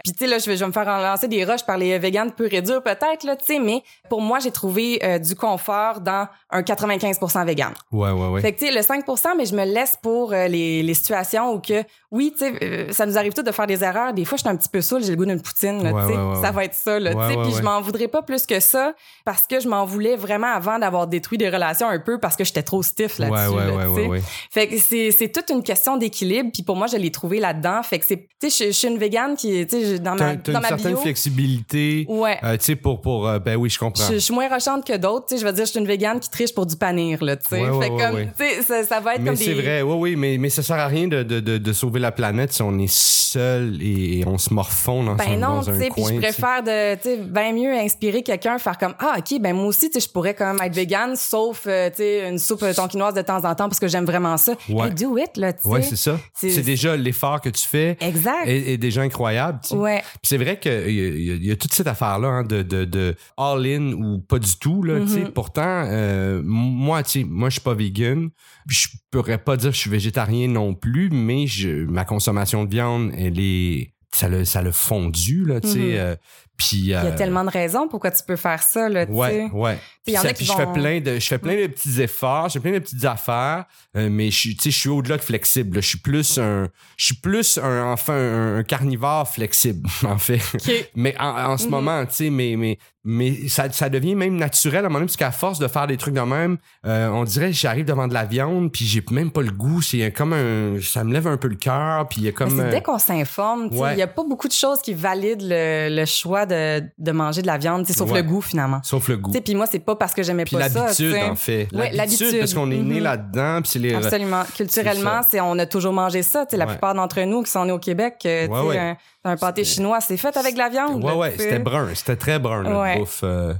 Puis tu sais là, je vais, je vais me faire lancer des roches par les véganes pur et dur peut-être là, tu sais, mais pour moi, j'ai trouvé euh, du confort dans un 95% vegan. ouais ouais ouais Fait que tu sais le 5% mais je me laisse pour euh, les, les situations où que oui, tu sais euh, ça nous arrive tous de faire des erreurs, des fois je suis un petit peu saoul, j'ai le goût d'une poutine, là, Ouais, tu sais, ouais, ouais, ça va être ça là, tu sais, puis je m'en voudrais pas plus que ça parce que je m'en voulais vraiment avant d'avoir détruit des relations un peu parce que j'étais trop stiff là-dessus. ouais ouais là. Fait que c'est c'est toute une question d'équilibre puis pour moi je l'ai trouvé là-dedans. Fait que c'est tu sais je, je suis une végane qui tu sais dans T'as ma dans une ma certaine bio flexibilité Ouais. euh, tu sais pour pour euh, ben oui je comprends je, je suis moins rochante que d'autres, tu sais, je veux dire, je suis une végane qui triche pour du panir, là, tu sais. Ouais, comme, ouais. tu sais, ça, ça va être mais comme c'est des... vrai oui oui mais mais ça sert à rien de de, de, de sauver la planète si on est seul et, et on se morfond dans, Ben son, non, dans tu un sais, puis coin je tu sais. préfère de, tu sais, bien mieux inspirer quelqu'un, faire comme, ah, ok, ben moi aussi, tu sais, je pourrais quand même être végane, sauf, euh, tu sais, une soupe tonkinoise de temps en temps parce que j'aime vraiment ça. Ouais. Hey, do it, là, tu sais. ouais c'est ça C'est- c'est déjà l'effort que tu fais Exact. est déjà incroyable tu sais. Ouais. C'est vrai qu'il y, a- il y a- y a toute cette affaire-là hein, de, de, de all-in ou pas du tout. Là. Mm-hmm. Pourtant, euh, moi, moi, je suis pas vegan. Je pourrais pas dire que je suis végétarien non plus, mais je, ma consommation de viande, elle est... Ça l'a fondu, là, tu sais. Mhm. euh, puis... Il y a euh, tellement de raisons pourquoi tu peux faire ça, là, tu Ouais, sais. ouais. il y en Puis a ça- qui puis je fais plein de, je fais plein de petits efforts, je fais plein de petites affaires, euh, mais je je suis au-delà de flexible. là. Je suis plus un, je suis plus un, enfin, un, un carnivore flexible, en fait. Mais en, en ce Mhm. moment, tu sais, mais, mais, mais ça, ça devient même naturel à un moment donné, parce qu'à force de faire des trucs de même, euh, on dirait que j'arrive devant de la viande, puis j'ai même pas le goût. C'est comme un, ça me lève un peu le cœur, puis il y a comme. dès qu'on s'informe, il ouais. y a pas beaucoup de choses qui valident le, le choix de, de manger de la viande, sauf Ouais. le goût, finalement. Sauf le goût. Puis moi, c'est pas parce que j'aimais pas ça. l'habitude, en fait. Ouais, l'habitude. parce qu'on est né Mhm. là-dedans, les. Absolument. Culturellement, c'est on a toujours mangé ça. La Ouais. plupart d'entre nous qui sont nés au Québec, un, un pâté chinois, c'est fait avec de la viande. Ouais, ouais, c'était brun, c'était très brun, bouffe. euh.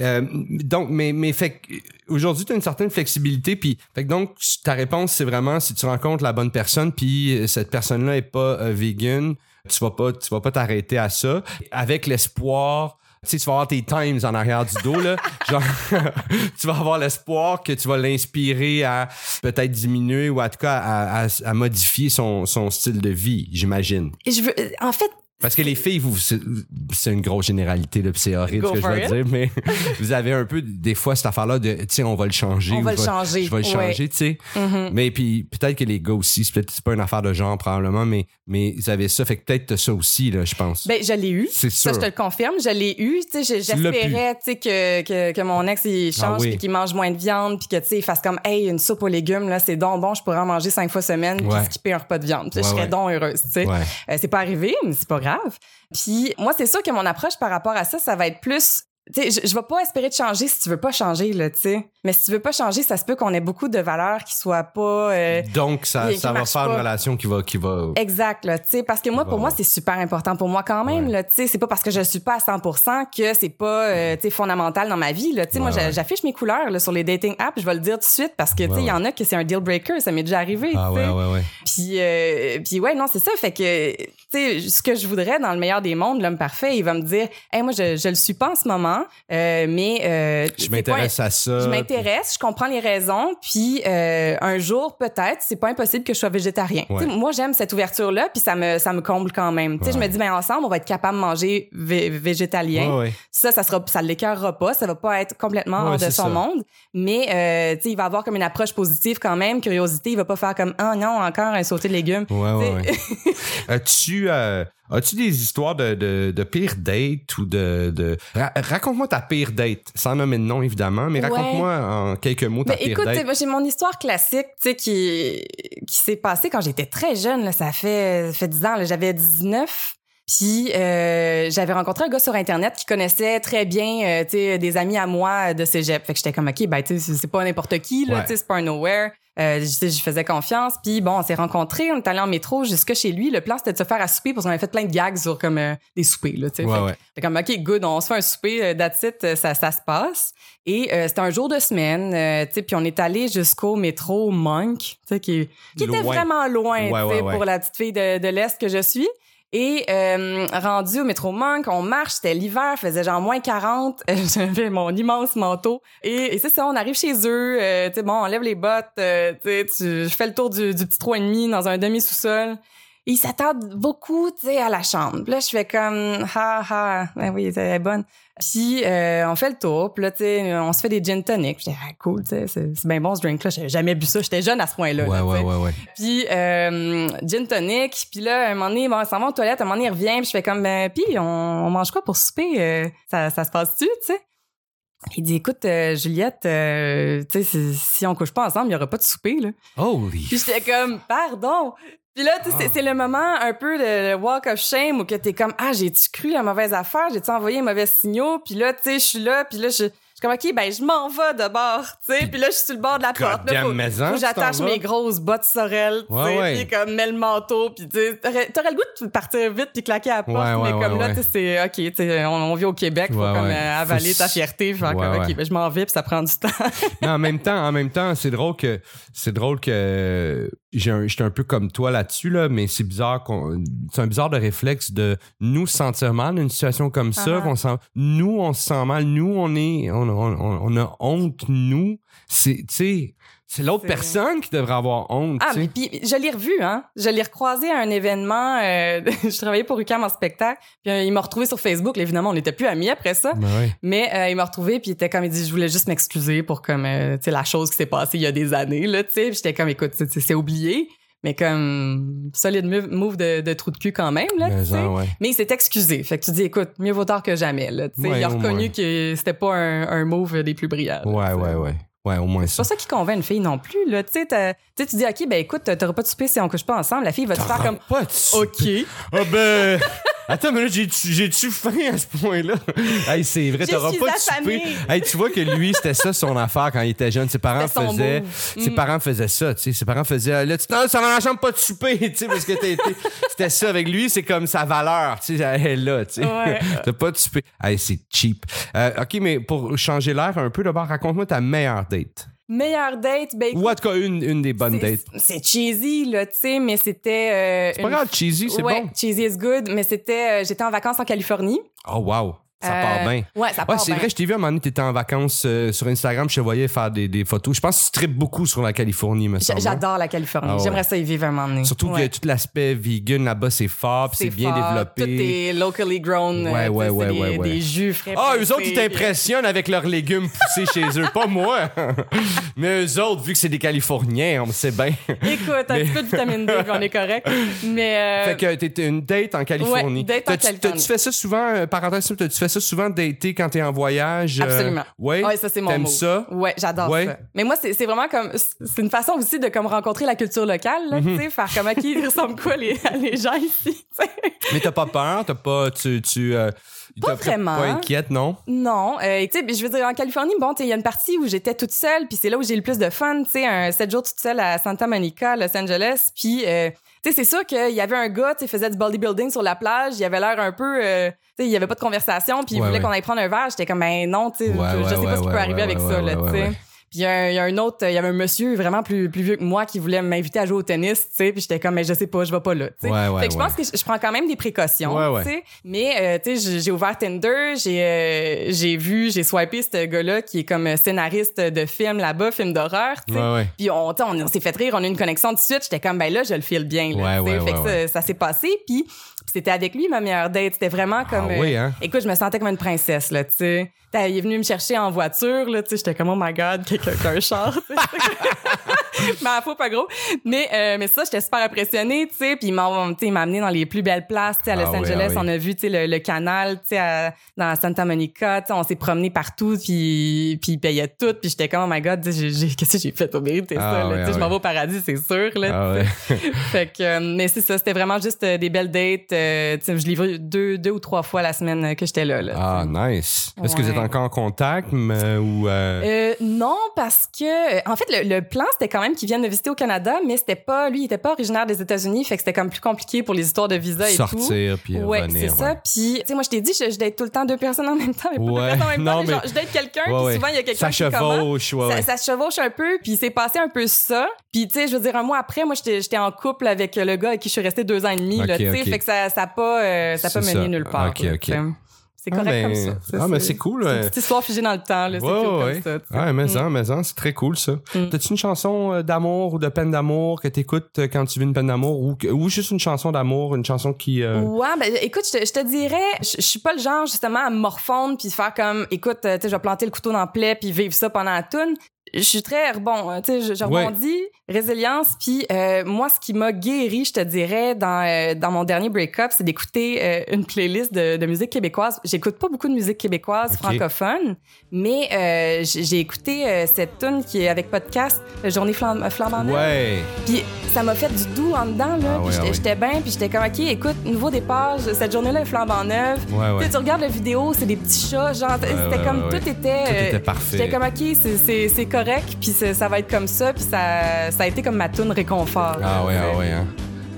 Euh, donc, mais, mais fait aujourd'hui, tu as une certaine flexibilité, puis fait que donc, ta réponse, c'est vraiment si tu rencontres la bonne personne, puis euh, cette personne-là est pas euh, vegan, tu vas pas, tu vas pas t'arrêter à ça, avec l'espoir. Tu sais, tu vas avoir tes times en arrière du dos, là. Genre, tu vas avoir l'espoir que tu vas l'inspirer à peut-être diminuer ou en tout cas à, à- à modifier son, son style de vie, j'imagine. Et je veux, en fait, Parce que les filles, vous, c'est une grosse généralité, puis c'est horrible Go ce que je veux it. dire, mais vous avez un peu, des fois, cette affaire-là de, sais, on va le changer. On va le changer, Je vais le changer, tu sais. Mhm. Mais puis, peut-être que les gars aussi, c'est peut-être pas une affaire de genre, probablement, mais, mais vous avez ça, fait que peut-être ça aussi, là, je pense. Ben, je l'ai eu. c'est Ça, sûr. je te le confirme, je l'ai eu. Tu sais, j'espérais, tu sais, que, que, que mon ex, il change, Ah oui. puis qu'il mange moins de viande, puis que, tu sais, il fasse comme, hey, une soupe aux légumes, là, c'est donc bon, je pourrais en manger cinq fois semaine, puis Ouais. skipper un repas de viande. Ouais, je serais ouais. donc heureuse, tu sais. Euh, c'est pas arrivé, mais c'est pas grave. Puis moi, c'est sûr que mon approche par rapport à ça, ça va être plus. Tu sais, je, je vais pas espérer de changer si tu veux pas changer, là, tu sais. Mais si tu veux pas changer, ça se peut qu'on ait beaucoup de valeurs qui soient pas. euh, Donc, ça, qui- qui ça va faire une relation qui va, qui va. Exact, là, tu sais, parce que moi, va pour moi, c'est super important pour moi quand même, Ouais. là, tu sais, c'est pas parce que je suis pas à 100% que c'est pas, euh, tu sais, fondamental dans ma vie, là, tu sais, moi, Ouais, j'a- ouais. j'affiche mes couleurs, là, sur les dating apps, je vais le dire tout de suite parce que, tu sais, il y en a que c'est un deal breaker, ça m'est déjà arrivé, Ah tu sais. ouais, ouais, ouais. Puis, euh, puis ouais, non, c'est ça. Fait que, tu sais, ce que je voudrais dans le meilleur des mondes, l'homme parfait, il va me dire, hey, moi, je, je le suis pas en ce moment, euh, mais euh, Je m'intéresse à ça. Je m'intéresse, je comprends les raisons, puis euh, un jour peut-être, c'est pas impossible que je sois végétarien. Ouais. Moi, j'aime cette ouverture-là, puis ça me ça me comble quand même. Tu sais, Je me dis, ben ensemble, on va être capable de manger vé- végétalien. Ouais. Ça, ça sera, ça l'écœurera pas, ça va pas être complètement hors de son ça. monde, mais tu sais, il va avoir comme une approche positive quand même, curiosité, il va pas faire comme ah non encore un sauté de légumes. Tu. As-tu des histoires de, de, de pire date ou de. de... Ra- raconte-moi ta pire date, sans nommer de nom évidemment, mais Ouais. raconte-moi en quelques mots ta pire écoute, date. moi, j'ai mon histoire classique, qui, qui s'est passée quand j'étais très jeune, là, ça fait, ça fait 10 ans, j'avais 19. Puis euh, j'avais rencontré un gars sur internet qui connaissait très bien, euh, des amis à moi de cégep. Fait que j'étais comme ok, ben tu c'est- pas n'importe qui là, Ouais. c'est pas un nowhere. Euh, je je faisais confiance. Puis bon, on s'est rencontrés, on est allé en métro jusque chez lui. Le plan c'était de se faire à souper parce qu'on avait fait plein de gags sur comme euh, des soupers là. Ouais, Fait ouais. Comme, OK, good, on se fait un souper, euh, that's it, euh, ça, ça se passe. Et euh, c'était un jour de semaine, euh, tu sais, puis on est allé jusqu'au métro Monk, qui, qui était vraiment loin, ouais. pour la petite fille de, de l'Est que je suis. Et euh, rendu au métro Monk, on marche, c'était l'hiver, faisait genre moins 40, euh, j'avais mon immense manteau. Et, et c'est ça, on arrive chez eux, euh, tu sais, bon, on lève les bottes, euh, tu sais, je fais le tour du, du petit 3,5 dans un demi-sous-sol. Et ils s'attardent beaucoup, tu sais, à la chambre. Là, je fais comme, ha, ha, ben oui, elle est bonne. Puis euh, on fait le tour, puis là, tu sais, on se fait des gin tonic. Dis, ah, cool, tu sais, c'est c'est bien bon ce drink-là. J'avais jamais bu ça, j'étais jeune à ce point-là. Ouais, là, ouais, ouais, ouais. Puis euh, gin tonic, puis là, un moment donné, bon, on s'en va aux toilettes, un moment donné, il revient, puis je fais comme, ben, puis on, on mange quoi pour souper? Euh, ça, ça se passe-tu, tu sais? Il dit, écoute, euh, Juliette, euh, tu sais, si- si on couche pas ensemble, il y aura pas de souper, là. Holy. Puis j'étais comme, pardon. Puis là, tu sais, c'est- le moment un peu de walk of shame où que t'es comme, ah, j'ai-tu cru la mauvaise affaire? J'ai-tu envoyé un mauvais signal? Puis là, tu sais, je suis là, puis là, je je suis comme, OK, ben, je m'en vais de bord, tu sais. Puis là, je suis sur le bord de la porte. Là, faut, maison, faut j'attache mes grosses bottes sorel, tu sais. ouais. Puis comme, mets le manteau, puis tu t'aurais t'aurais le goût de partir vite puis claquer à la porte. Ouais, ouais, mais comme là, tu sais, c'est, OK, tu sais, on, on vit au Québec, faut comme euh, avaler Faut ta fierté. Faire Ouais, comme. OK, ben, je m'en vais, puis ça prend du temps. Mais en même temps, en même temps, c'est drôle que c'est drôle que un- j'étais un peu comme toi là-dessus là, mais c'est bizarre c'est un bizarre de réflexe de nous se sentir mal dans une situation comme ça, Ah. qu'on sent nous on se sent mal, nous on est on, on, on- on a honte nous, c'est tu sais c'est l'autre personne qui devrait avoir honte, Ah, mais puis je l'ai revu, hein. Je l'ai recroisé à un événement. euh, je travaillais pour UQAM en spectacle. Puis euh, il m'a retrouvé sur Facebook. Là, évidemment, on n'était plus amis après ça. Ben ouais. Mais euh, il m'a retrouvé puis il était comme il dit je voulais juste m'excuser pour comme tu sais la chose qui s'est passée il y a des années là tu sais j'étais comme écoute c'est- oublié mais comme solide move, de, de trou de cul quand même là tu Mais sais en, ouais. mais il s'est excusé fait que tu dis écoute mieux vaut tard que jamais là tu sais Ouais, il a reconnu que c'était pas un, un move des plus brillants là, Ouais, ouais, ouais. Ouais, au moins c'est pas ça. qui convainc une fille non plus là. Tu sais tu dis ok ben écoute t'auras pas de souper si on couche pas ensemble. La fille va te faire comme Pas de ok. Ah ben Attends, mais là, j'ai-tu faim à ce point-là? hey, c'est vrai, t'auras pas de. Hey, tu vois que lui, c'était ça son affaire quand il était jeune. Ses parents faisaient. move. Ses Mm. parents faisaient ça, tu sais. Ses parents faisaient. Là, tu non, ça dans la chambre, pas de souper, tu sais, parce que t'as été- c'était ça avec lui, c'est comme sa valeur, tu sais, elle est là, tu sais. Ouais. T'as pas de souper. Hey, c'est cheap. Euh, OK, mais pour changer l'air un peu, d'abord, raconte-moi ta meilleure date. Meilleure date ben Ou en tout cas, une, une des bonnes c'est- dates. c'est cheesy là tu sais mais c'était euh, C'est pas une grave, cheesy, c'est ouais, bon. cheesy is good, mais c'était, euh, j'étais en vacances en Californie. Oh, wow. Ça part Euh, bien. Ouais, ça part Ouais, c'est bien. vrai, je t'ai vu à un moment donné, t'étais en vacances euh, sur Instagram, je te voyais faire des, des photos. Je pense que tu tripes beaucoup sur la Californie, me semble. hein? J'adore la Californie. Ah ouais. J'aimerais ça y vivre un moment donné. Surtout que tout l'aspect vegan là-bas, c'est fort, puis c'est bien fort, développé. Tout est locally grown. Ouais, euh, ouais, tu ouais, des, ouais, des jus frais. Ah, eux autres, ils t'impressionnent avec leurs légumes poussés chez eux. Pas moi. Mais eux autres, vu que c'est des Californiens, on sait bien. Écoute, un petit peu de vitamine D, puis on est correct. Mais. euh, Fait que t'étais une date en Californie. Ouais, date en Californie. T'as-tu fait ça souvent, parenthèse, t'as-tu fait ça souvent dater quand t'es en voyage? euh, Absolument. ouais? Ouais, ça c'est mon T'aimes mot. ça? Ouais, j'adore Ouais. ça. Mais moi c'est vraiment comme c'est une façon aussi de comme rencontrer la culture locale là, Mhm. tu sais, faire comme à qui ressemble quoi les, les gens ici. Mais t'as pas peur? T'as pas... Tu... tu euh, Pas vraiment. Pas inquiète, non? Non, euh, tu sais, je veux dire en Californie, bon, il y a une partie où j'étais toute seule, puis c'est là où j'ai le plus de fun, tu sais, un sept jours toute seule à Santa Monica, Los Angeles, puis euh, tu sais, c'est sûr qu'il y avait un gars, tu faisait du bodybuilding sur la plage, il avait l'air un peu, euh, tu sais, il y avait pas de conversation, puis il Ouais, voulait ouais. qu'on aille prendre un verre, j'étais comme, ben non, tu sais, je, sais pas ce qui peut arriver avec ça, là, tu sais. Puis il y, a un- il y a un autre, il y avait un monsieur vraiment plus, plus vieux que moi qui voulait m'inviter à jouer au tennis, tu sais, puis j'étais comme, mais je sais pas, je vais pas là, tu sais. Ouais, ouais, fait que je ouais. pense que je, prends quand même des précautions, Ouais, ouais. tu sais. Mais, euh, tu sais, j'ai- ouvert Tinder, j'ai euh, j'ai vu, j'ai swipé ce gars-là qui est comme scénariste de films là-bas, film d'horreur, tu sais. Puis on, on, on s'est fait rire, on a eu une connexion tout de suite. J'étais comme, ben là, je le file bien. Là, fait que ça, ça s'est passé. Puis c'était avec lui, ma meilleure date. C'était vraiment comme... Ah oui, hein? Écoute, je me sentais comme une princesse, là, tu sais. T'as- Il est venu me chercher en voiture, là, tu sais. J'étais comme, oh my God, quelqu'un qui a un char. à faux, pas gros. Mais, euh, mais ça, j'étais super impressionnée, tu sais. Puis il m'a tu sais, il m'a amené dans les plus belles places, tu sais, à Los Ah oui, Angeles. ah oui. On a vu, tu sais, le, le canal, tu sais, à- dans Santa Monica, tu sais. On s'est promené partout, puis, puis il payait tout. Puis j'étais comme, oh my God, qu'est-ce que j'ai fait pour mériter Ah ça, là? Tu sais, ah je m'en vais au paradis, c'est sûr, là. Ah fait que, euh, mais c'est ça, c'était vraiment juste euh, des belles dates. euh, tu sais, je l'ai vu deux, deux ou trois fois la semaine que j'étais là. là. Ah, nice. Est-ce que vous êtes encore en contact mais, ou... non, parce que en fait le, le plan c'était quand même qu'il vienne me visiter au Canada, mais c'était pas lui, il était pas originaire des États-Unis, fait que c'était comme plus compliqué pour les histoires de visa et tout. sortir puis Ouais, revenir? c'est ça. Puis, tu sais, moi, je t'ai dit, je, je date tout le temps deux personnes en même temps, mais pas Ouais. deux personnes en même Non, temps. mais genre, je date quelqu'un, Ouais, puis souvent, il y a quelqu'un qui chevauche, ouais, Ça, ça se chevauche un peu, puis c'est passé un peu ça. Puis, tu sais, je veux dire, un mois après, moi, j'étais j'étais en couple avec le gars avec qui je suis restée deux ans et demi, là, Ok, tu sais. Fait que ça ça a pas, euh, ça a pas mené ça. nulle part. Ok, là, ok. C'est Ah, ben, comme ça. ah, mais c'est cool, C'est une petite histoire figée dans le temps, là. C'est Ouais, cool ouais. comme ça. Ouais, mais Mm. en, mais en, c'est très cool ça. Mm. T'as-tu une chanson euh, d'amour ou de peine d'amour que t'écoutes euh, quand tu vis une peine d'amour ou, ou juste une chanson d'amour, une chanson qui. euh, Ouais, ben écoute, je te, dirais, je, suis pas le genre justement à morfondre puis faire comme, écoute, tu sais, je vais planter le couteau dans le plaie puis vivre ça pendant la toune. Je suis très bon, euh, tu sais, je, je Ouais. rebondis, résilience puis euh, moi ce qui m'a guéri, je te dirais dans euh, dans mon dernier break-up, c'est d'écouter euh, une playlist de, de musique québécoise. J'écoute pas beaucoup de musique québécoise francophone, mais j'ai écouté cette tune qui est avec podcast Journée flam flambant neuve. Ouais. Puis ça m'a fait du doux en dedans, là. Ah puis ah j'étais ouais. j'étais bien, puis j'étais comme, OK, écoute, nouveau départ, cette journée-là est flambant neuve. Tu ouais. sais, tu regardes la vidéo, c'est des petits chats, genre, c'était comme, tout était... Tout était parfait. J'étais comme, OK, c'est- c'est c'est correct, puis ça va être comme ça, puis ça, ça a été comme ma toune réconfort. Ah ouais, ah ouais, hein.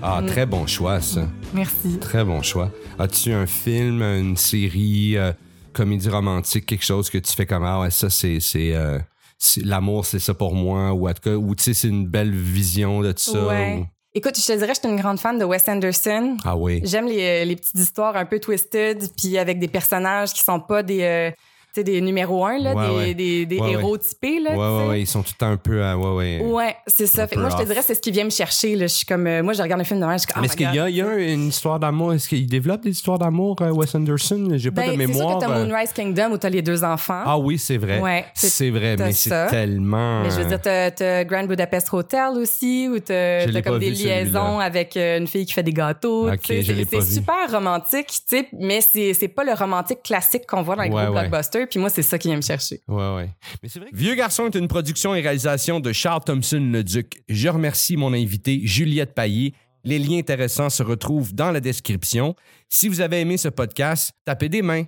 Ah, Mm. très bon choix, ça. Merci. Très bon choix. As-tu un film, une série, euh, comédie romantique, quelque chose que tu fais comme Ah ouais, ça c'est. c'est, euh, c'est- L'amour, c'est ça pour moi, ou en tout cas, ou tu sais, c'est une belle vision de tout ça. Ouais. ou- Écoute, je te dirais, je suis une grande fan de Wes Anderson. Ah oui. J'aime les, les petites histoires un peu twisted, puis avec des personnages qui sont pas des, euh, des numéros un, là, Ouais, des, ouais. des, des Ouais, héros typés, là. Ouais, ouais, ils sont tout le temps un peu. à- ouais, ouais. Ouais, c'est ça. Fait moi, je te dirais, c'est ce qui vient me chercher. Là. Je suis comme, euh, moi, je regarde un film de je suis comme, Mais oh est-ce qu'il y a, y a une histoire d'amour? Est-ce qu'il développe des histoires d'amour, euh, Wes Anderson? J'ai pas Ben, de c'est sûr mémoire. que t'as euh. Moonrise Kingdom où t'as les deux enfants. Ah oui, c'est vrai. Ouais, c'est- vrai, mais c'est tellement. Mais je veux dire, t'as, Grand Budapest Hotel aussi, où t'as, comme des liaisons avec une fille qui fait des gâteaux. C'est, super romantique, tu sais, mais c'est, pas le romantique classique qu'on voit dans les gros ouais. Puis moi, c'est ça qui vient me chercher. Ouais, ouais. Mais c'est vrai. Vieux garçon est une production et réalisation de Charles Thompson le Duc. Je remercie mon invité Juliette Paillé. Les liens intéressants se retrouvent dans la description. Si vous avez aimé ce podcast, tapez des mains,